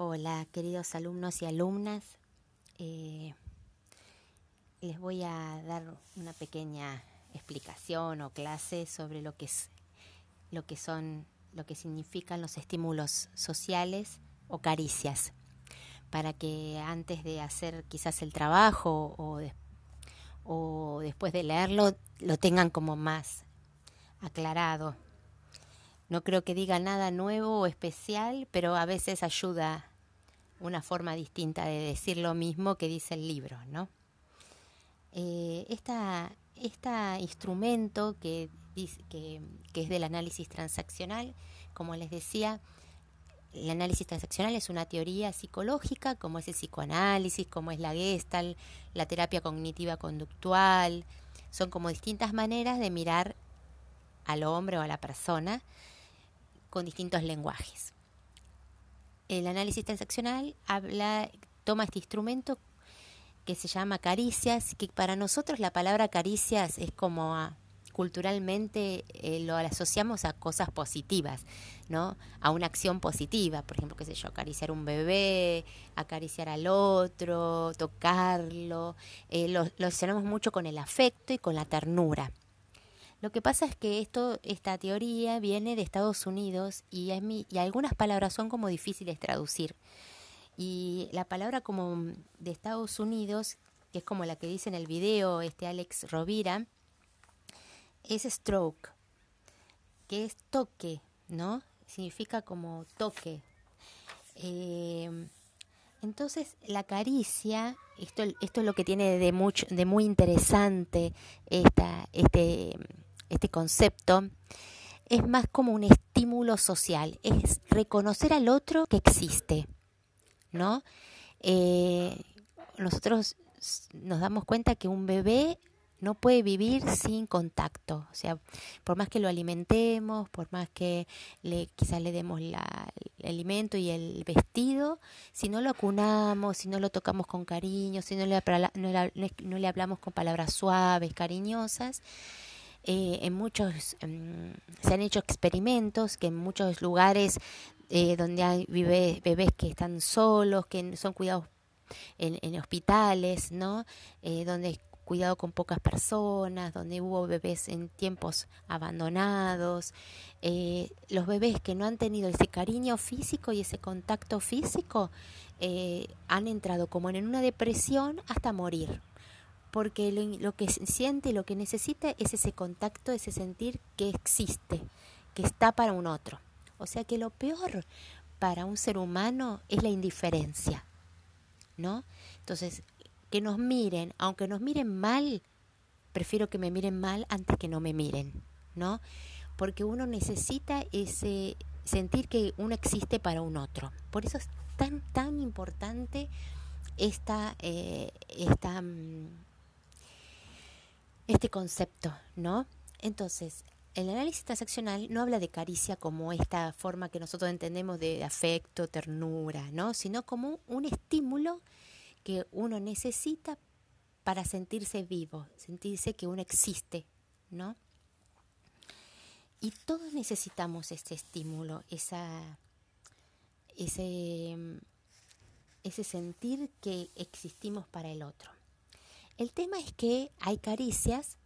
Hola, queridos alumnos y alumnas. Eh, les voy a dar una pequeña explicación o clase sobre lo que es lo que son lo que significan los estímulos sociales o caricias para que antes de hacer quizás el trabajo o, o después de leerlo lo tengan como más aclarado. No creo que diga nada nuevo o especial, pero a veces ayuda una forma distinta de decir lo mismo que dice el libro, ¿no? Este instrumento que, que, que es del análisis transaccional, como les decía, el análisis transaccional es una teoría psicológica, como es el psicoanálisis, como es la Gestalt, la terapia cognitiva conductual. Son como distintas maneras de mirar al hombre o a la persona con distintos lenguajes. El análisis transaccional habla, toma este instrumento que se llama caricias, que para nosotros la palabra caricias es como culturalmente eh, lo asociamos a cosas positivas, ¿no? A una acción positiva, por ejemplo, qué sé yo, acariciar un bebé, acariciar al otro, tocarlo, eh, lo, lo mucho con el afecto y con la ternura. Lo que pasa es que esto, esta teoría viene de Estados Unidos y, y algunas palabras son como difíciles de traducir. Y la palabra como de Estados Unidos, que es como la que dice en el video este Alex Rovira, es stroke, que es toque, ¿no? Significa como toque. Eh, entonces, la caricia, esto, esto es lo que tiene de, mucho, de muy interesante esta, este, este concepto, es más como un estímulo social, es reconocer al otro que existe, ¿no? Eh, nosotros nos damos cuenta que un bebé no puede vivir sin contacto. O sea, por más que lo alimentemos, por más que le, quizás le demos la, el alimento y el vestido, si no lo acunamos, si no lo tocamos con cariño, si no le, no le hablamos con palabras suaves, cariñosas, eh, en muchos em, se han hecho experimentos que en muchos lugares eh, donde hay bebés, que están solos, que son cuidados en, en hospitales, ¿no? Eh, donde cuidado con pocas personas, donde hubo bebés en tiempos abandonados, eh, los bebés que no han tenido ese cariño físico y ese contacto físico eh, han entrado como en una depresión hasta morir, porque lo, que siente, lo que necesita es ese contacto, ese sentir que existe, que está para un otro. O sea que lo peor para un ser humano es la indiferencia, ¿no? Entonces, que nos miren, aunque nos miren mal, prefiero que me miren mal antes que no me miren, ¿no? Porque uno necesita ese sentir que uno existe para un otro. Por eso es tan, tan importante esta, eh, esta, mm, este concepto, ¿no? Entonces, el análisis transaccional no habla de caricia como esta forma que nosotros entendemos de afecto, ternura, ¿no? Sino como un estímulo que uno necesita para sentirse vivo, sentirse que uno existe, ¿no? Y todos necesitamos este estímulo, esa, ese, ese sentir que existimos para el otro. El tema es que hay caricias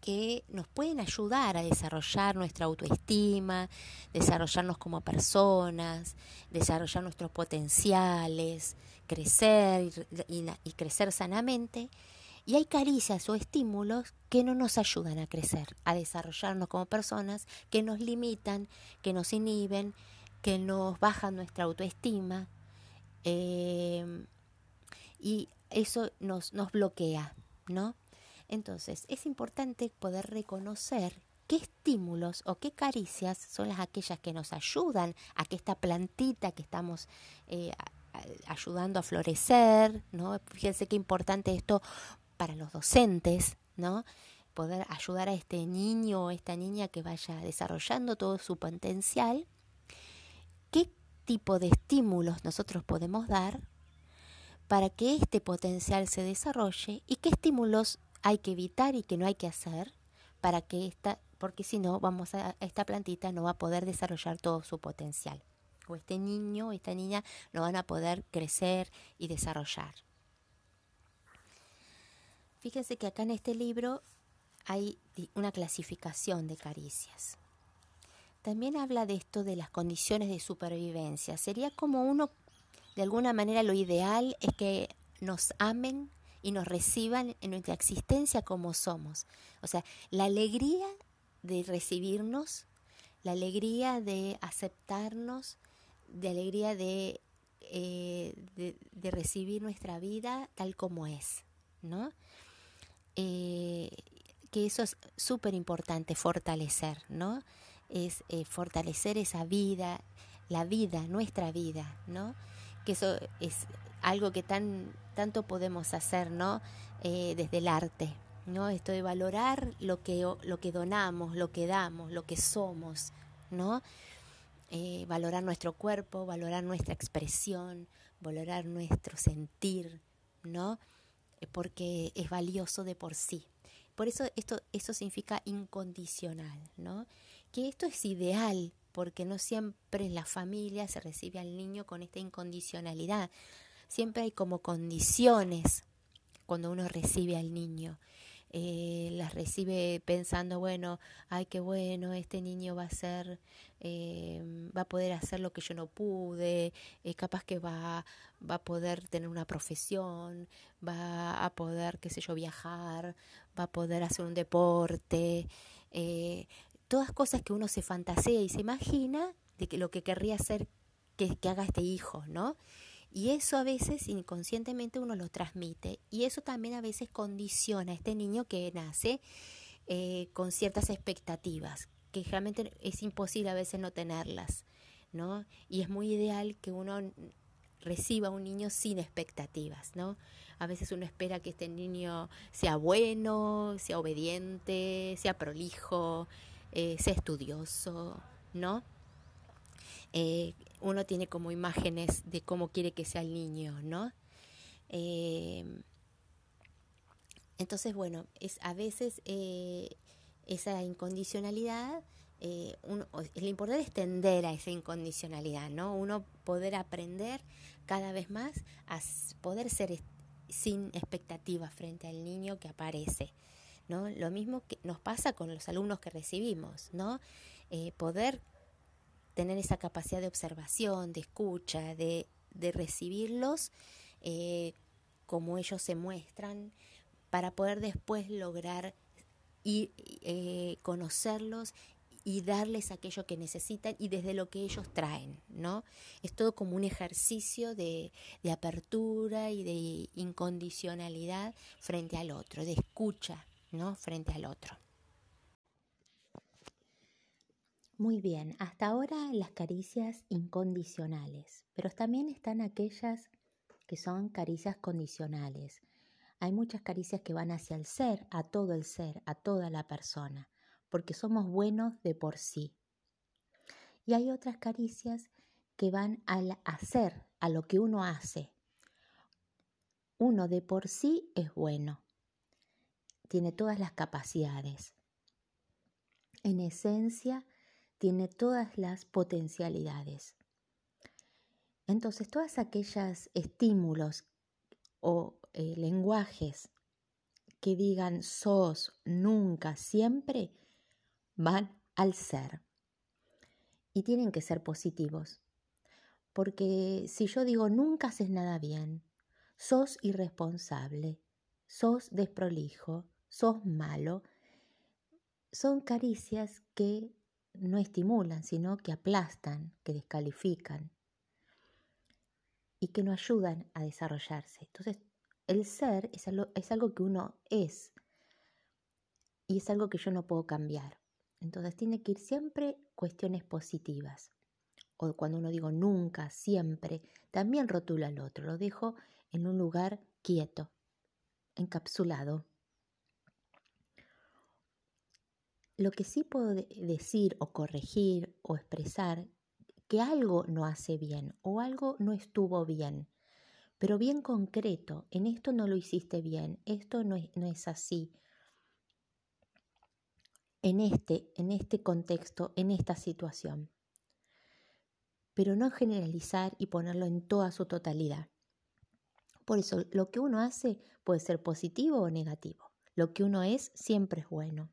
que nos pueden ayudar a desarrollar nuestra autoestima, desarrollarnos como personas, desarrollar nuestros potenciales, crecer y, crecer sanamente. Y hay caricias o estímulos que no nos ayudan a crecer, a desarrollarnos como personas, que nos limitan, que nos inhiben, que nos bajan nuestra autoestima. Eh, y eso nos, nos bloquea, ¿no? Entonces, es importante poder reconocer qué estímulos o qué caricias son las aquellas que nos ayudan a que esta plantita que estamos eh, ayudando a florecer, ¿no? Fíjense qué importante esto para los docentes, ¿no? Poder ayudar a este niño o esta niña que vaya desarrollando todo su potencial. ¿Qué tipo de estímulos nosotros podemos dar para que este potencial se desarrolle y qué estímulos hay que evitar y que no hay que hacer para que esta, porque si no, vamos a, esta plantita no va a poder desarrollar todo su potencial. o este niño o esta niña no van a poder crecer y desarrollar. Fíjense que acá en este libro hay una clasificación de caricias. También habla de esto de las condiciones de supervivencia. Sería como uno, de alguna manera lo ideal es que nos amen y nos reciban en nuestra existencia como somos. O sea, la alegría de recibirnos, la alegría de aceptarnos, de alegría de, eh, de, recibir nuestra vida tal como es, ¿no? Eh, que eso es súper importante, fortalecer, ¿no? Es eh, fortalecer esa vida, la vida, nuestra vida, ¿no? Que eso es algo que tan, tanto podemos hacer, ¿no? desde el arte, ¿no? Esto de valorar lo que, lo que donamos, lo que damos, lo que somos, ¿no? Eh, valorar nuestro cuerpo, valorar nuestra expresión, valorar nuestro sentir, ¿no? Eh, porque es valioso de por sí. Por eso esto, eso significa incondicional, ¿no? Que esto es ideal, porque no siempre en la familia se recibe al niño con esta incondicionalidad. Siempre hay como condiciones cuando uno recibe al niño eh, las recibe pensando, bueno, ay, qué bueno, este niño va a ser, eh, va a poder hacer lo que yo no pude, eh, capaz que va, va a poder tener una profesión, va a poder, qué sé yo, viajar, va a poder hacer un deporte, eh, todas cosas que uno se fantasea y se imagina de que lo que querría hacer que, haga este hijo, ¿no? Y eso a veces inconscientemente uno lo transmite y eso también a veces condiciona a este niño que nace eh, con ciertas expectativas, que realmente es imposible a veces no tenerlas, ¿no? Y es muy ideal que uno reciba a un niño sin expectativas, ¿no? A veces uno espera que este niño sea bueno, sea obediente, sea prolijo, eh, sea estudioso, ¿no? Eh, uno tiene como imágenes de cómo quiere que sea el niño, ¿no? Eh, entonces, bueno, es a veces eh, esa incondicionalidad, uno, lo importante es tender a esa incondicionalidad, ¿no? Uno poder aprender cada vez más a poder ser sin expectativas frente al niño que aparece, ¿no? Lo mismo que nos pasa con los alumnos que recibimos, ¿no? poder tener esa capacidad de observación, de escucha, de, recibirlos eh, como ellos se muestran, para poder después lograr y, eh, conocerlos y darles aquello que necesitan y desde lo que ellos traen, ¿no? Es todo como un ejercicio de apertura y de incondicionalidad frente al otro, de escucha, ¿no? Frente al otro. Muy bien, hasta ahora las caricias incondicionales, pero también están aquellas que son caricias condicionales. Hay muchas caricias que van hacia el ser, a todo el ser, a toda la persona, porque somos buenos de por sí. Y hay otras caricias que van al hacer, a lo que uno hace. Uno de por sí es bueno, tiene todas las capacidades. En esencia, tiene todas las potencialidades. Entonces, todas aquellas estímulos o eh, lenguajes que digan sos, nunca, siempre, van al ser. Y tienen que ser positivos. Porque si yo digo nunca haces nada bien, sos irresponsable, sos desprolijo, sos malo, son caricias que no estimulan, sino que aplastan, que descalifican y que no ayudan a desarrollarse. Entonces, el ser es algo, es algo que uno es y es algo que yo no puedo cambiar. Entonces, tiene que ir siempre cuestiones positivas. O cuando uno digo nunca, siempre, también rotula al otro, lo dejo en un lugar quieto, encapsulado, Lo que sí puedo decir o corregir o expresar que algo no hace bien o algo no estuvo bien, pero bien concreto, en esto no lo hiciste bien, esto no es, no es así. En este, en este contexto, en esta situación. pero no generalizar y ponerlo en toda su totalidad. Por eso, lo que uno hace puede ser positivo o negativo. Lo que uno es siempre es bueno.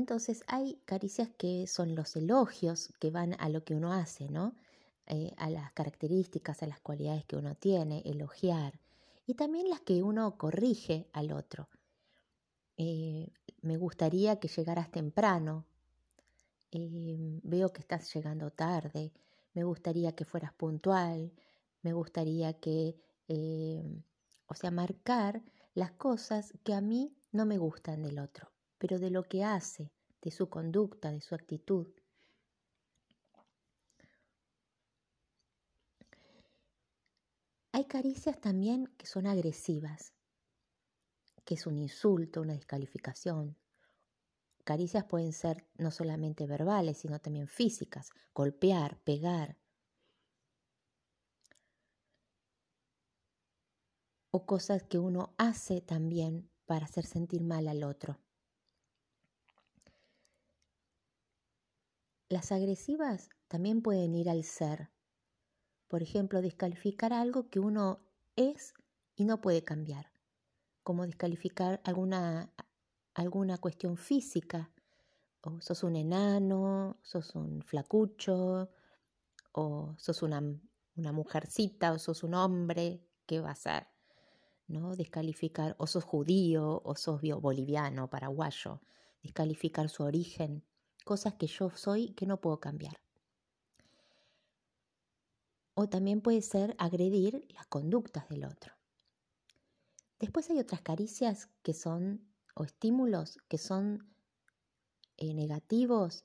Entonces hay caricias que son los elogios que van a lo que uno hace, ¿no? Eh, a las características, a las cualidades que uno tiene, elogiar. Y también las que uno corrige al otro. Eh, me gustaría que llegaras temprano. Eh, veo que estás llegando tarde. Me gustaría que fueras puntual. Me gustaría que, o sea, marcar las cosas que a mí no me gustan del otro pero de lo que hace, de su conducta, de su actitud. Hay caricias también que son agresivas, que es un insulto, una descalificación. Caricias pueden ser no solamente verbales, sino también físicas, golpear, pegar. O cosas que uno hace también para hacer sentir mal al otro. Las agresivas también pueden ir al ser. Por ejemplo, descalificar algo que uno es y no puede cambiar, como descalificar alguna, alguna cuestión física. O sos un enano, sos un flacucho, o sos una, una mujercita, o sos un hombre, ¿qué va a ser? ¿No? Descalificar, o sos judío, o sos boliviano, paraguayo, descalificar su origen cosas que yo soy que no puedo cambiar. O también puede ser agredir las conductas del otro. Después hay otras caricias que son, o estímulos que son eh, negativos,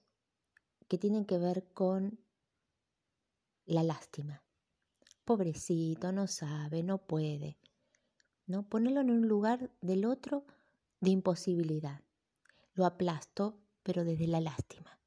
que tienen que ver con la lástima. Pobrecito, no sabe, no puede. ¿no? Ponerlo en un lugar del otro de imposibilidad. Lo aplasto, pero desde la lástima.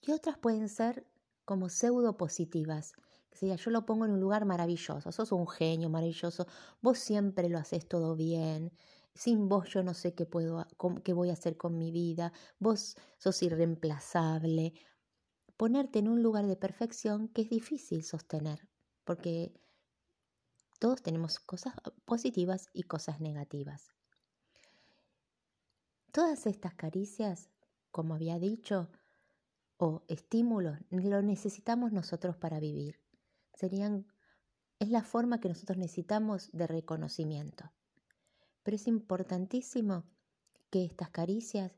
Y otras pueden ser como pseudo positivas, que sería yo lo pongo en un lugar maravilloso, sos un genio maravilloso, vos siempre lo haces todo bien, sin vos yo no sé qué puedo qué voy a hacer con mi vida, vos sos irreemplazable. Ponerte en un lugar de perfección que es difícil sostener, porque todos tenemos cosas positivas y cosas negativas. Todas estas caricias, como había dicho, o estímulos, lo necesitamos nosotros para vivir. Serían, es la forma que nosotros necesitamos de reconocimiento. Pero es importantísimo que estas caricias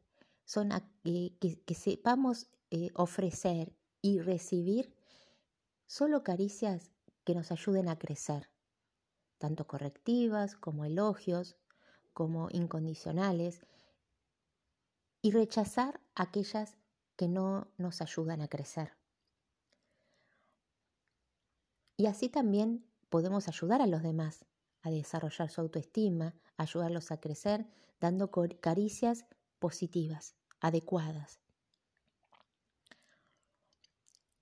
son que, sepamos eh, ofrecer y recibir solo caricias que nos ayuden a crecer, tanto correctivas como elogios, como incondicionales, y rechazar aquellas que no nos ayudan a crecer. Y así también podemos ayudar a los demás a desarrollar su autoestima, ayudarlos a crecer, dando caricias positivas, adecuadas.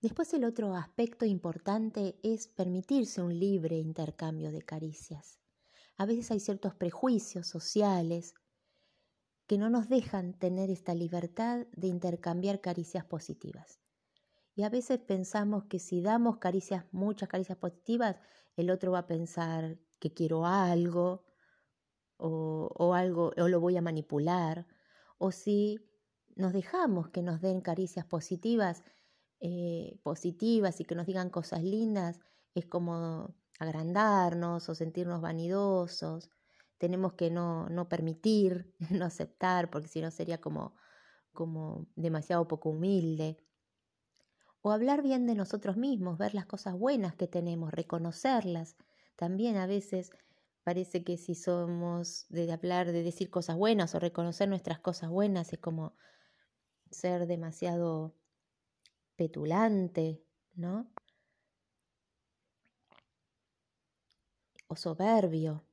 Después el otro aspecto importante es permitirse un libre intercambio de caricias. A veces hay ciertos prejuicios sociales que no nos dejan tener esta libertad de intercambiar caricias positivas. Y a veces pensamos que si damos caricias, muchas caricias positivas, el otro va a pensar que quiero algo o, algo o lo voy a manipular. O si nos dejamos que nos den caricias positivas, eh, positivas y que nos digan cosas lindas, es como agrandarnos o sentirnos vanidosos tenemos que no, no permitir, no aceptar, porque si no sería como, como demasiado poco humilde. O hablar bien de nosotros mismos, ver las cosas buenas que tenemos, reconocerlas. También a veces parece que si somos de hablar, de decir cosas buenas o reconocer nuestras cosas buenas, es como ser demasiado petulante, ¿no? O soberbio.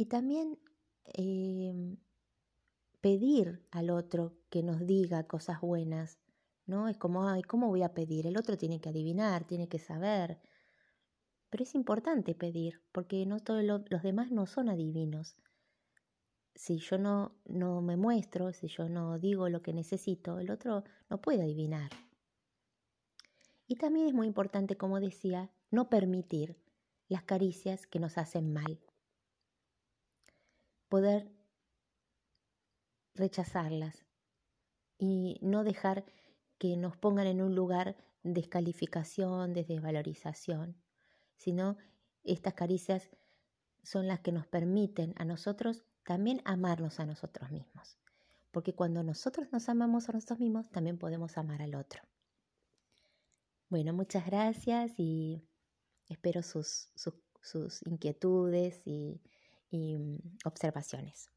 Y también em, pedir al otro que nos diga cosas buenas, ¿no? Es como, ay, ¿cómo voy a pedir? El otro tiene que adivinar, tiene que saber. Pero es importante pedir, porque no todos los demás no son adivinos. si yo no, no me muestro, si yo no digo lo que necesito, el otro no puede adivinar. Y también es muy importante, como decía, no permitir las caricias que nos hacen mal. Poder rechazarlas y no dejar que nos pongan en un lugar de descalificación, de desvalorización, sino estas caricias son las que nos permiten a nosotros también amarnos a nosotros mismos. Porque cuando nosotros nos amamos a nosotros mismos, también podemos amar al otro. Bueno, muchas gracias y espero sus, sus, inquietudes y, y mm, observaciones.